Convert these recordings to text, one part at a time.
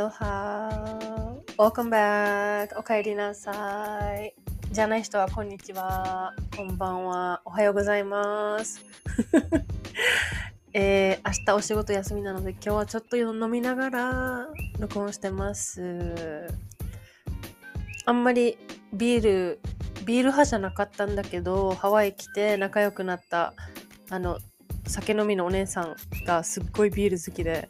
アロハ Welcome back. お帰りなさい。じゃない人はこんにちは。こんばんは。おはようございます。えー、明日お仕事休みなので今日はちょっと飲みながら録音してます。あんまりビールビール派じゃなかったんだけどハワイ来て仲良くなったあの酒飲みのお姉さんがすっごいビール好きで。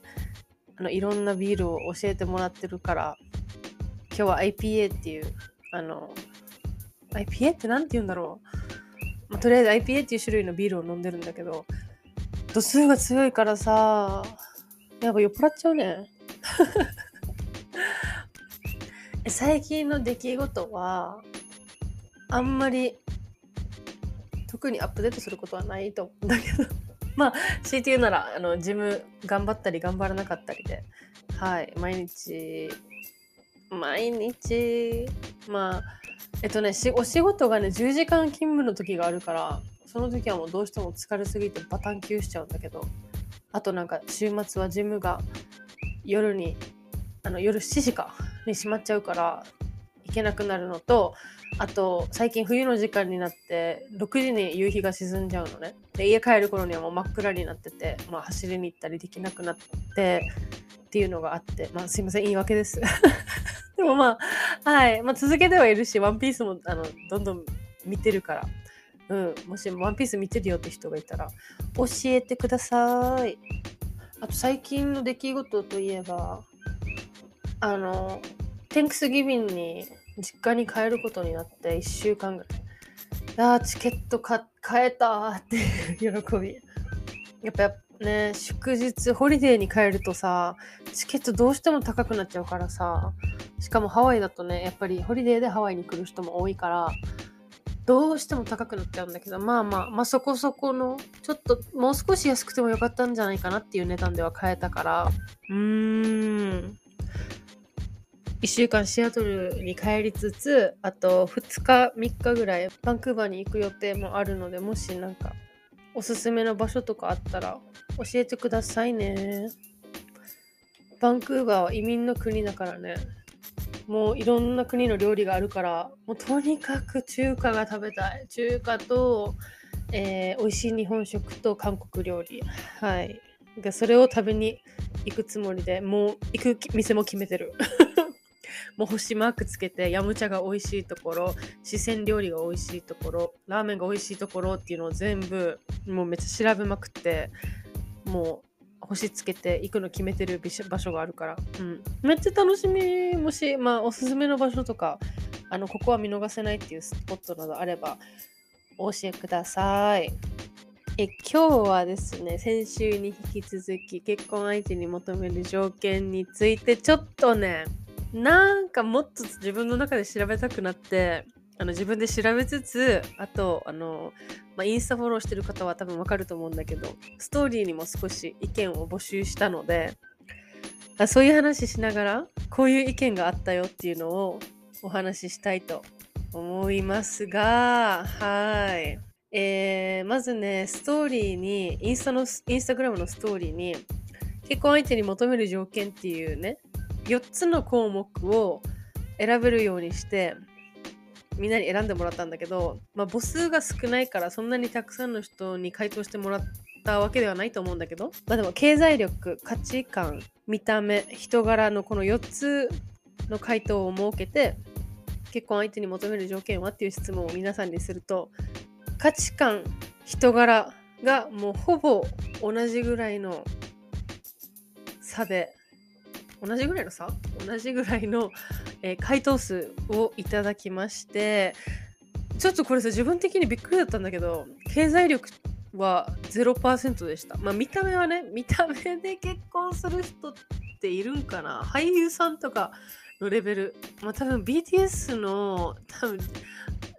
あのいろんなビールを教えてもらってるから今日は IPA っていうあの IPA って何て言うんだろう、まあ、とりあえず IPA っていう種類のビールを飲んでるんだけど度数が強いからさやっぱ酔っ払っちゃうね。最近の出来事はあんまり特にアップデートすることはないと思うんだけど。まあ強いて言うならあのジム頑張ったり頑張らなかったりで。はい。毎日毎日まあえっとねお仕事がね10時間勤務の時があるからその時はもうどうしても疲れすぎてバタン休しちゃうんだけどあとなんか週末はジムが夜にあの夜7時かに閉まっちゃうから行けなくなるのとあと最近冬の時間になって6時に夕日が沈んじゃうのね。で家帰る頃にはもう真っ暗になってて、まあ、走りに行ったりできなくなってっていうのがあってまあすいません言い訳です。でもまあはい、まあ、続けてはいるしワンピースもあのどんどん見てるから。うん。もしワンピース見てるよって人がいたら教えてください。あと最近の出来事といえばあの Thanksgiving に実家に帰ることになって1週間ぐらい。あーチケット買えたっていう 喜び。やっぱね、祝日、ホリデーに帰るとさ、チケットどうしても高くなっちゃうからさ、しかもハワイだとね、やっぱりホリデーでハワイに来る人も多いから、どうしても高くなっちゃうんだけど、まあまあ、まあそこそこの、ちょっともう少し安くてもよかったんじゃないかなっていう値段では買えたから、うーん。1週間シアトルに帰りつつあと2日3日ぐらいバンクーバーに行く予定もあるのでもしなんかおすすめの場所とかあったら教えてくださいね。バンクーバーは移民の国だからね。もういろんな国の料理があるからもうとにかく中華が食べたい。中華と、えー、美味しい日本食と韓国料理。はい。それを食べに行くつもりでもう行く店も決めてる。もう星マークつけて、ヤムチャが美味しいところ、四川料理が美味しいところ、ラーメンが美味しいところっていうのを全部、もうめっちゃ調べまくって、もう星つけて行くの決めてる場所があるから、うん。めっちゃ楽しみ。もし、まあ、おすすめの場所とか、あの、ここは見逃せないっていうスポットなどあれば、お教えください。え今日はですね先週に引き続き結婚相手に求める条件についてちょっとねなんかもっと自分の中で調べたくなってあの自分で調べつつあとあの、まあ、インスタフォローしてる方は多分わかると思うんだけどストーリーにも少し意見を募集したのであそういう話しながらこういう意見があったよっていうのをお話ししたいと思いますがはい。えー、まずね、ストーリーに、インスタの、インスタグラムのストーリーに、結婚相手に求める条件っていうね、4つの項目を選べるようにして、みんなに選んでもらったんだけど、まあ、母数が少ないからそんなにたくさんの人に回答してもらったわけではないと思うんだけど、まあ、でも経済力価値観見た目人柄のこの4つの回答を設けて結婚相手に求める条件はっていう質問を皆さんにすると価値観人柄がもうほぼ同じぐらいの差で同じぐらいの差？同じぐらいの、えー、回答数をいただきましてちょっとこれさ自分的にびっくりだったんだけど経済力は0%でした。まあ見た目はね見た目で結婚する人っているんかな？俳優さんとかのレベル。まあ多分 BTS の多分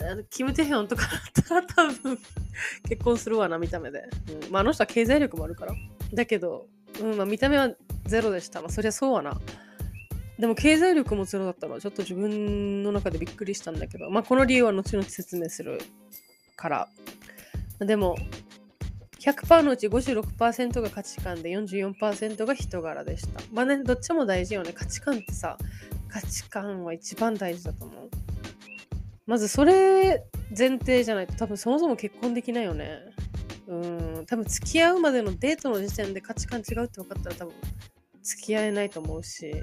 あのキム・テヒョンとかだったら多分結婚するわな見た目で。うん、まああの人は経済力もあるから。だけど、うんまあ、見た目はゼロでした。まそりゃそうはな。でも経済力もゼロだったのはちょっと自分の中でびっくりしたんだけど、まあこの理由は後々説明するから。でも、100%のうち56%が価値観で44%が人柄でした。まあね、どっちも大事よね。価値観ってさ、価値観は一番大事だと思う。まずそれ前提じゃないと多分そもそも結婚できないよね。うん、多分付き合うまでのデートの時点で価値観違うって分かったら多分付き合えないと思うし。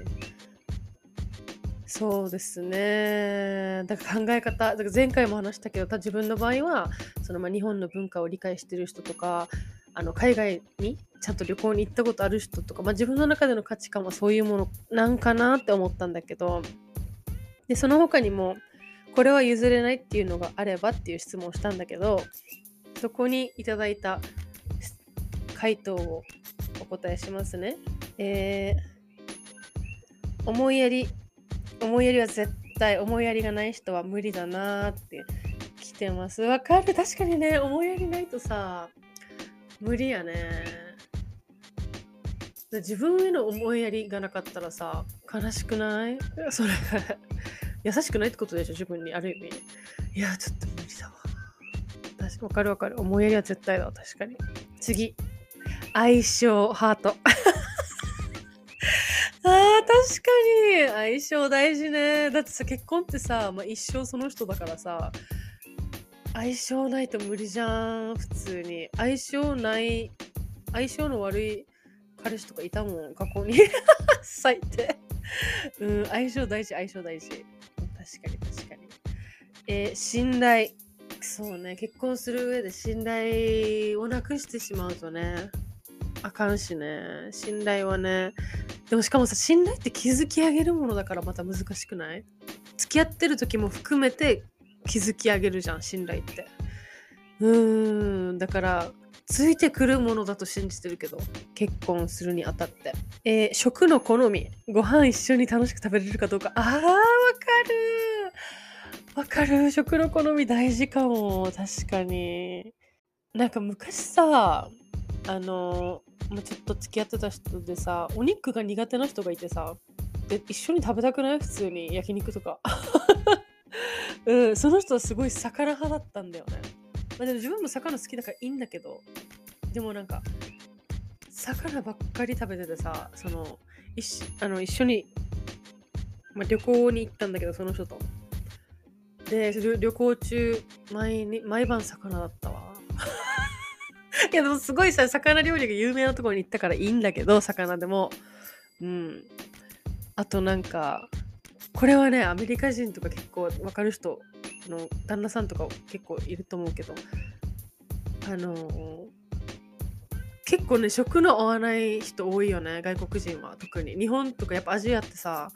そうですね。だから考え方、だから前回も話したけど、自分の場合は、そのまあ日本の文化を理解してる人とか、あの海外にちゃんと旅行に行ったことある人とか、まあ、自分の中での価値観はそういうものなんかなって思ったんだけど、でその他にも、これは譲れないっていうのがあればっていう質問をしたんだけど、そこにいただいた回答をお答えしますね。えー、思いやり思いやりは絶対思いやりがない人は無理だなって来てます。わかる確かにね、思いやりないとさ、無理やね。自分への思いやりがなかったらさ、悲しくない？それ優しくないってことでしょ、自分に。ある意味。いや、ちょっと無理だわ。わかるわかる。思いやりは絶対だわ、確かに。次。相性ハート。確かに。相性大事ね。だってさ結婚ってさ、まあ、一生その人だからさ相性ないと無理じゃん。普通に。相性ない相性の悪い彼氏とかいたもん。過去に。最低。うん相性大事相性大事。確かに確かに。えー、信頼。そうね。結婚する上で信頼をなくしてしまうとね。あかんしね信頼はねでもしかもさ、信頼って築き上げるものだからまた難しくない？付き合ってる時も含めて築き上げるじゃん、信頼って。うーん、だから、ついてくるものだと信じてるけど、結婚するにあたって。えー、食の好み、ご飯一緒に楽しく食べれるかどうか。あー、わかるわかる。食の好み大事かも。確かに。なんか昔さ、あのまあ、ちょっと付き合ってた人でさお肉が苦手な人がいてさで一緒に食べたくない？普通に。焼肉とか。うん。その人はすごい魚派だったんだよね、まあ、でも自分も魚好きだからいいんだけどでもなんか魚ばっかり食べててさその一あの一緒に、まあ、旅行に行ったんだけどその人と。で旅行中毎に毎晩魚だったわ。いやでもすごいさ魚料理が有名なところに行ったからいいんだけど魚でも。うん。あとなんかこれはねアメリカ人とか結構分かる人の旦那さんとか結構いると思うけどあのー、結構ね食の合わない人多いよね外国人は特に。日本とかやっぱアジアってさ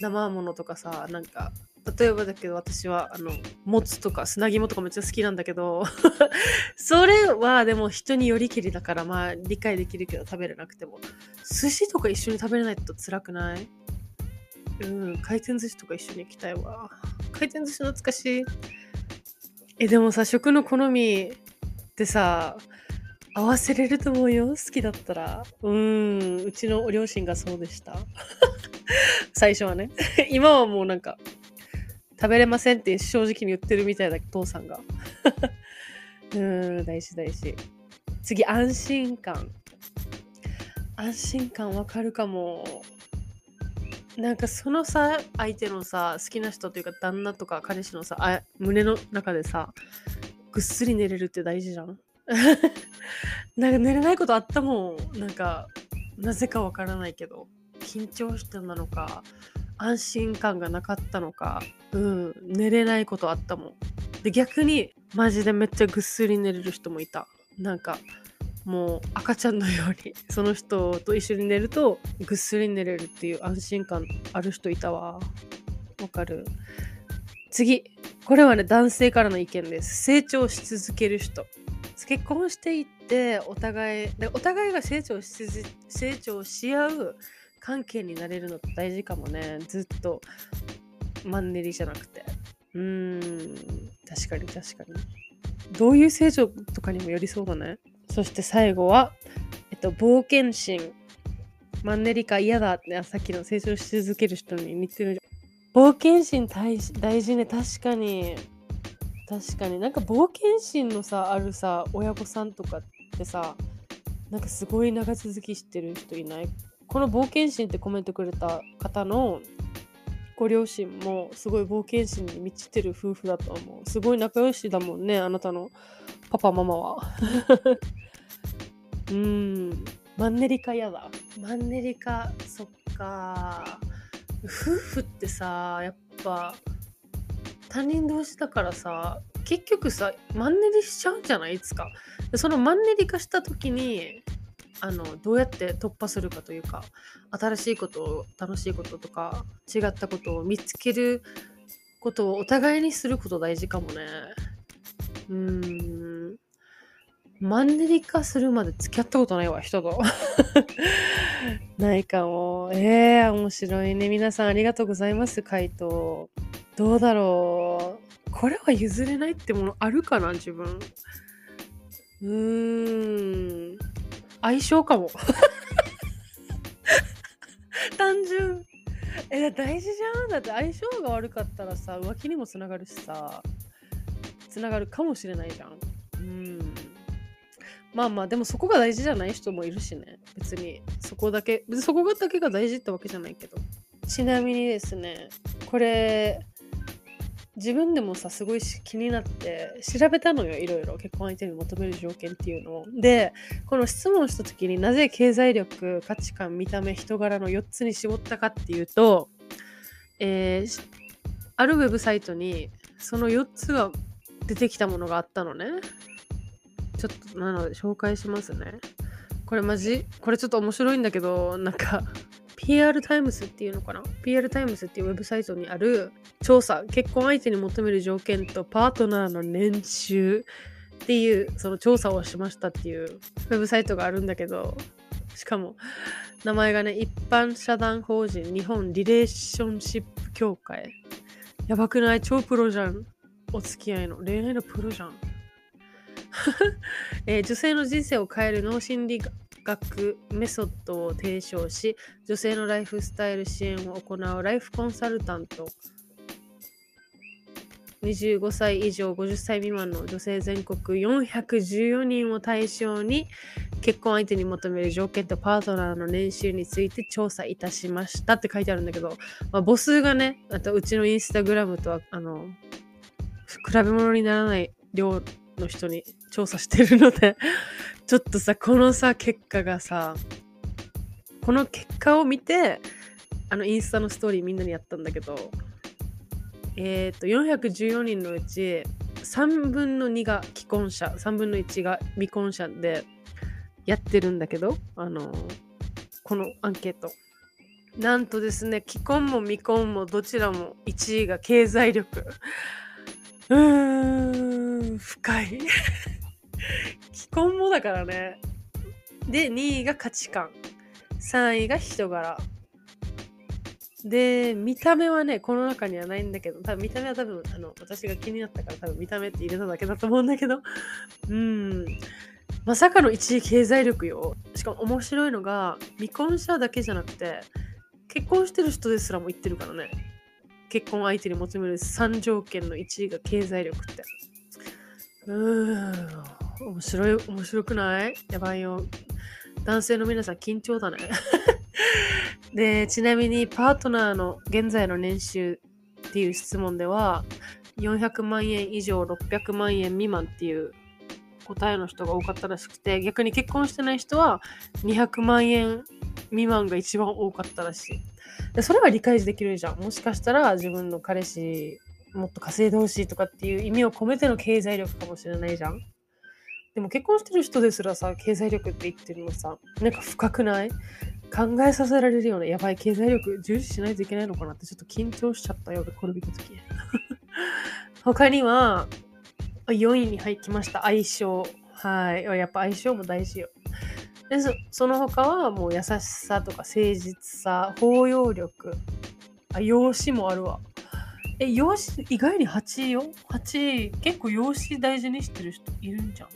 生ものとかさなんか例えばだけど私はあのもつとか砂肝とかめっちゃ好きなんだけど それはでも人によりきりだからまあ理解できるけど食べれなくても。寿司とか一緒に食べれないと辛くない？うん回転寿司とか一緒に行きたいわ。回転寿司懐かしい。えでもさ食の好みってさ合わせれると思うよ。好きだったら。うんうちの両親がそうでした。最初はね。今はもうなんか食べれませんって正直に言ってるみたいだ父さんが。うん、大事大事。次、安心感。安心感わかるかも。なんかそのさ相手のさ好きな人というか旦那とか彼氏のさあ胸の中でさぐっすり寝れるって大事じゃん なんか寝れないことあったもんなんかなぜかわからないけど緊張してなのか安心感がなかったのかうん寝れないことあったもん。で逆にマジでめっちゃぐっすり寝れる人もいた。なんかもう赤ちゃんのようにその人と一緒に寝るとぐっすり寝れるっていう安心感ある人いたわ。わかる。次。これはね男性からの意見です。成長し続ける人。結婚していってお互いでお互いが成長し成長し合う関係になれるのって大事かもねずっとマンネリじゃなくてうーん確かに確かにどういう成長とかにもよりそうだねそして最後は、えっと、冒険心。マンネリ化嫌だってさっきの成長し続ける人に似てる。冒険心大大事ね。確かに。確かに。なんか冒険心のさ、あるさ、親御さんとかってさ、なんかすごい長続きしてる人いない？この冒険心ってコメントくれた方のご両親もすごい冒険心に満ちてる夫婦だと思う。すごい仲良しだもんね、あなたのパパママは。うん。マンネリ化やだ。マンネリ化、そっか。夫婦ってさ、やっぱ、他人同士だからさ、結局さ、マンネリしちゃうんじゃない？いつか。そのマンネリ化した時に、あのどうやって突破するかというか新しいこと楽しいこととか違ったことを見つけることをお互いにすること大事かもねうーんマンネリ化するまで付き合ったことないわ、人と。ないかも。ええー、面白いね。皆さんありがとうございます、回答。どうだろう。これは譲れないってものあるかな、自分。うーん。相性かも。単純。え、大事じゃん。だって相性が悪かったらさ、浮気にもつながるしさ、つながるかもしれないじゃん。うん。まあまあでもそこが大事じゃない人もいるしね別にそこだけ別にそこだけが大事ってわけじゃないけどちなみにですねこれ自分でもさすごい気になって調べたのよいろいろ結婚相手に求める条件っていうのをでこの質問した時になぜ経済力価値観見た目人柄の4つに絞ったかっていうと、えー、あるウェブサイトにその4つが出てきたものがあったのねちょっとなので紹介しますね。これマジ？これちょっと面白いんだけど、なんか PR タイムスっていうのかな ?PR タイムスっていうウェブサイトにある調査、結婚相手に求める条件とパートナーの年収っていうその調査をしましたっていうウェブサイトがあるんだけど、しかも名前がね、一般社団法人日本リレーションシップ協会。やばくない？超プロじゃん。お付き合いの。恋愛のプロじゃん。えー、女性の人生を変える脳心理学メソッドを提唱し女性のライフスタイル支援を行うライフコンサルタント25歳以上50歳未満の女性全国414人を対象に結婚相手に求める条件とパートナーの年収について調査いたしましたって書いてあるんだけど、まあ、母数がねあとうちのインスタグラムとはあの比べ物にならない量の人に調査してるので ちょっとさ、このさ、結果がさ、この結果を見て、あの、インスタのストーリーみんなにやったんだけど、えっ、ー、と、414人のうち、3分の2が既婚者、3分の1が未婚者でやってるんだけど、あの、このアンケート。なんとですね、既婚も未婚もどちらも1位が経済力。うーん、深い。既婚もだからね。で、2位が価値観。3位が人柄。で、見た目はね、この中にはないんだけど、多分見た目は多分、あの、私が気になったから多分見た目って入れただけだと思うんだけど、うん。まさかの1位経済力よ。しかも面白いのが、未婚者だけじゃなくて、結婚してる人ですらも言ってるからね。結婚相手に求める3条件の1位が経済力って。うーん。面白い、面白くない？やばいよ。男性の皆さん緊張だね。で、ちなみにパートナーの現在の年収っていう質問では、400万円以上600万円未満っていう答えの人が多かったらしくて、逆に結婚してない人は200万円未満が一番多かったらしい。でそれは理解できるじゃん。もしかしたら自分の彼氏もっと稼いでほしいとかっていう意味を込めての経済力かもしれないじゃん。でも結婚してる人ですらさ、経済力って言ってるのさ、なんか深くない？考えさせられるようなやばい経済力重視しないといけないのかなってちょっと緊張しちゃったようで、これ見たとき。他には、4位に入ってました。相性。はい。やっぱ相性も大事よ。でそその他はもう優しさとか誠実さ、包容力。あ、容姿もあるわ。え、容姿、意外に8位よ ?8 位、結構容姿大事にしてる人いるんじゃん。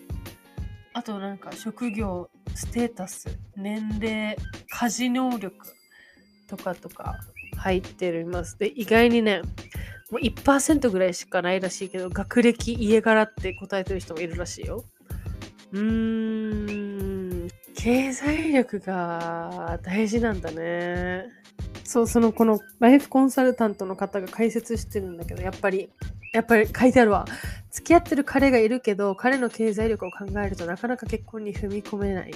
あとなんか職業、ステータス、年齢、家事能力とかとか入っています。で、意外にね、もう1%ぐらいしかないらしいけど、学歴、家柄って答えてる人もいるらしいよ。うーん、経済力が大事なんだね。そう、そのこのライフコンサルタントの方が解説してるんだけど、やっぱり、やっぱり書いてあるわ。付き合ってる彼がいるけど、彼の経済力を考えるとなかなか結婚に踏み込めない。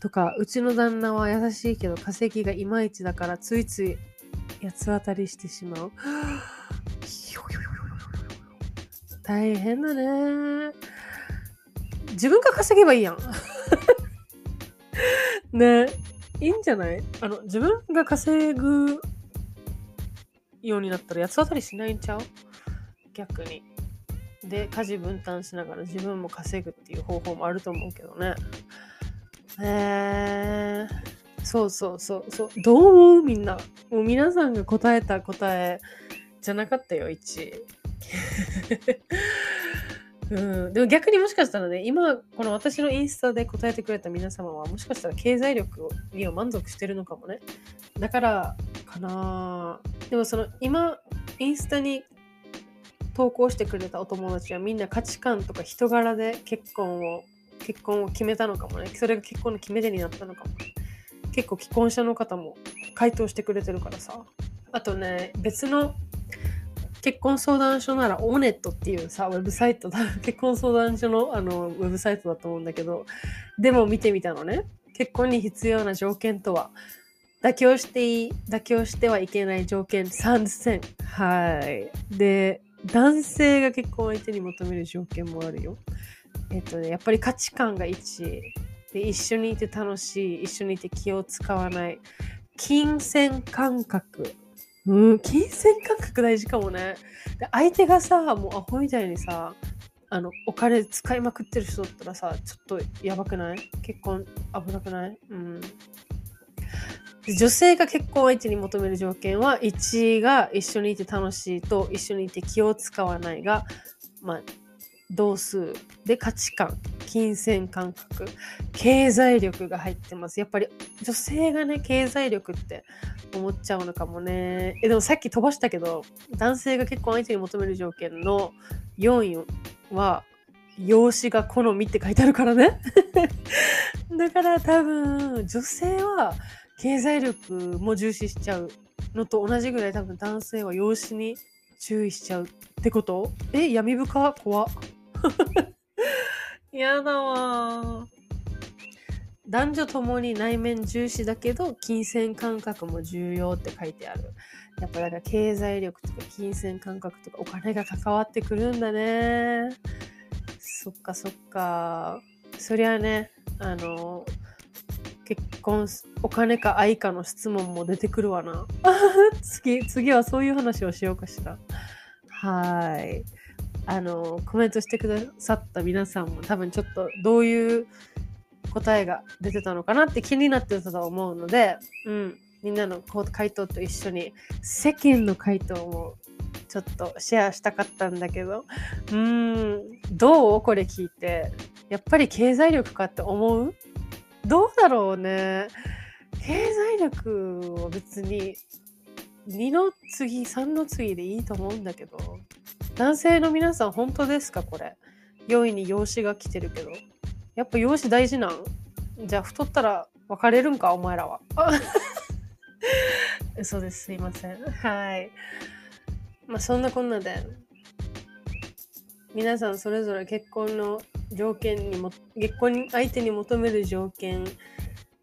とか、うちの旦那は優しいけど稼ぎがいまいちだからついつい八つ当たりしてしまう。大変だね。自分が稼げばいいやん。ねいいんじゃない？あの、自分が稼ぐようになったら八つ当たりしないんちゃう？逆に。で、家事分担しながら自分も稼ぐっていう方法もあると思うけどね。えー。そうそうそうそう。どう思う？みんな。もう皆さんが答えた答えじゃなかったよ、1。うん、でも逆にもしかしたらね、今、この私のインスタで答えてくれた皆様は、もしかしたら経済力には満足してるのかもね。だから、かなでもその、今、インスタに投稿してくれたお友達はみんな価値観とか人柄で結婚を、結婚を決めたのかもね。それが結婚の決め手になったのかも。結構既婚者の方も回答してくれてるからさ。あとね、別の結婚相談所ならオネットっていうさ、ウェブサイトだ、結婚相談所のあのウェブサイトだと思うんだけど、でも見てみたのね。結婚に必要な条件とは、妥協していい、妥協してはいけない条件3選。はい。で、男性が結婚相手に求める条件もあるよ。えっとね、やっぱり価値観が一。で一緒にいて楽しい。一緒にいて気を使わない。金銭感覚。うん金銭感覚大事かもね。で相手がさもうアホみたいにさあのお金使いまくってる人だったらさちょっとやばくない？結婚危なくない？うん。女性が結婚相手に求める条件は1が一緒にいて楽しいと一緒にいて気を使わないが、まあ、同数で価値観金銭感覚経済力が入ってます。やっぱり女性がね経済力って思っちゃうのかもね。えでもさっき飛ばしたけど男性が結婚相手に求める条件の4位は容姿が好みって書いてあるからね。だから多分女性は経済力も重視しちゃうのと同じぐらい多分男性は容姿に注意しちゃうってこと？え闇深？怖っ やだわ男女ともに内面重視だけど金銭感覚も重要って書いてある。やっぱだから経済力とか金銭感覚とかお金が関わってくるんだね。そっかそっか。そりゃね、あの、結婚、お金か愛かの質問も出てくるわな。次、次はそういう話をしようかしら。はい。あのコメントしてくださった皆さんも多分ちょっとどういう答えが出てたのかなって気になってたと思うので、うん、みんなの回答と一緒に世間の回答もちょっとシェアしたかったんだけどうーんどう？これ聞いてやっぱり経済力かって思う？どうだろうね経済力は別に2の次3の次でいいと思うんだけど男性の皆さん本当ですかこれ？4位に養子が来てるけど。やっぱ養子大事なん？じゃあ太ったら別れるんかお前らは。嘘です。すいません。はい。まあそんなこんなで、皆さんそれぞれ結婚の条件にも、結婚相手に求める条件、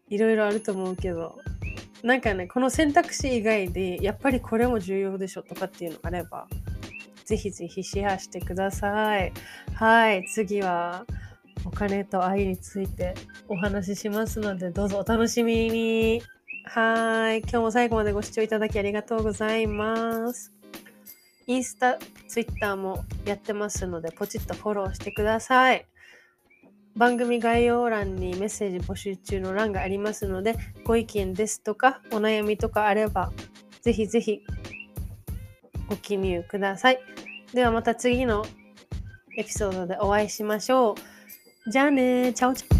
いろいろあると思うけど、なんかね、この選択肢以外で、やっぱりこれも重要でしょとかっていうのがあれば、ぜひぜひシェアしてください。はい、次はお金と愛についてお話ししますので、どうぞお楽しみに。はい、今日も最後までご視聴いただきありがとうございます。インスタ、ツイッターもやってますので、ポチッとフォローしてください。番組概要欄にメッセージ募集中の欄がありますので、ご意見ですとか、お悩みとかあれば、ぜひぜひご記入ください。ではまた次のエピソードでお会いしましょう。じゃあねチャオチャオ。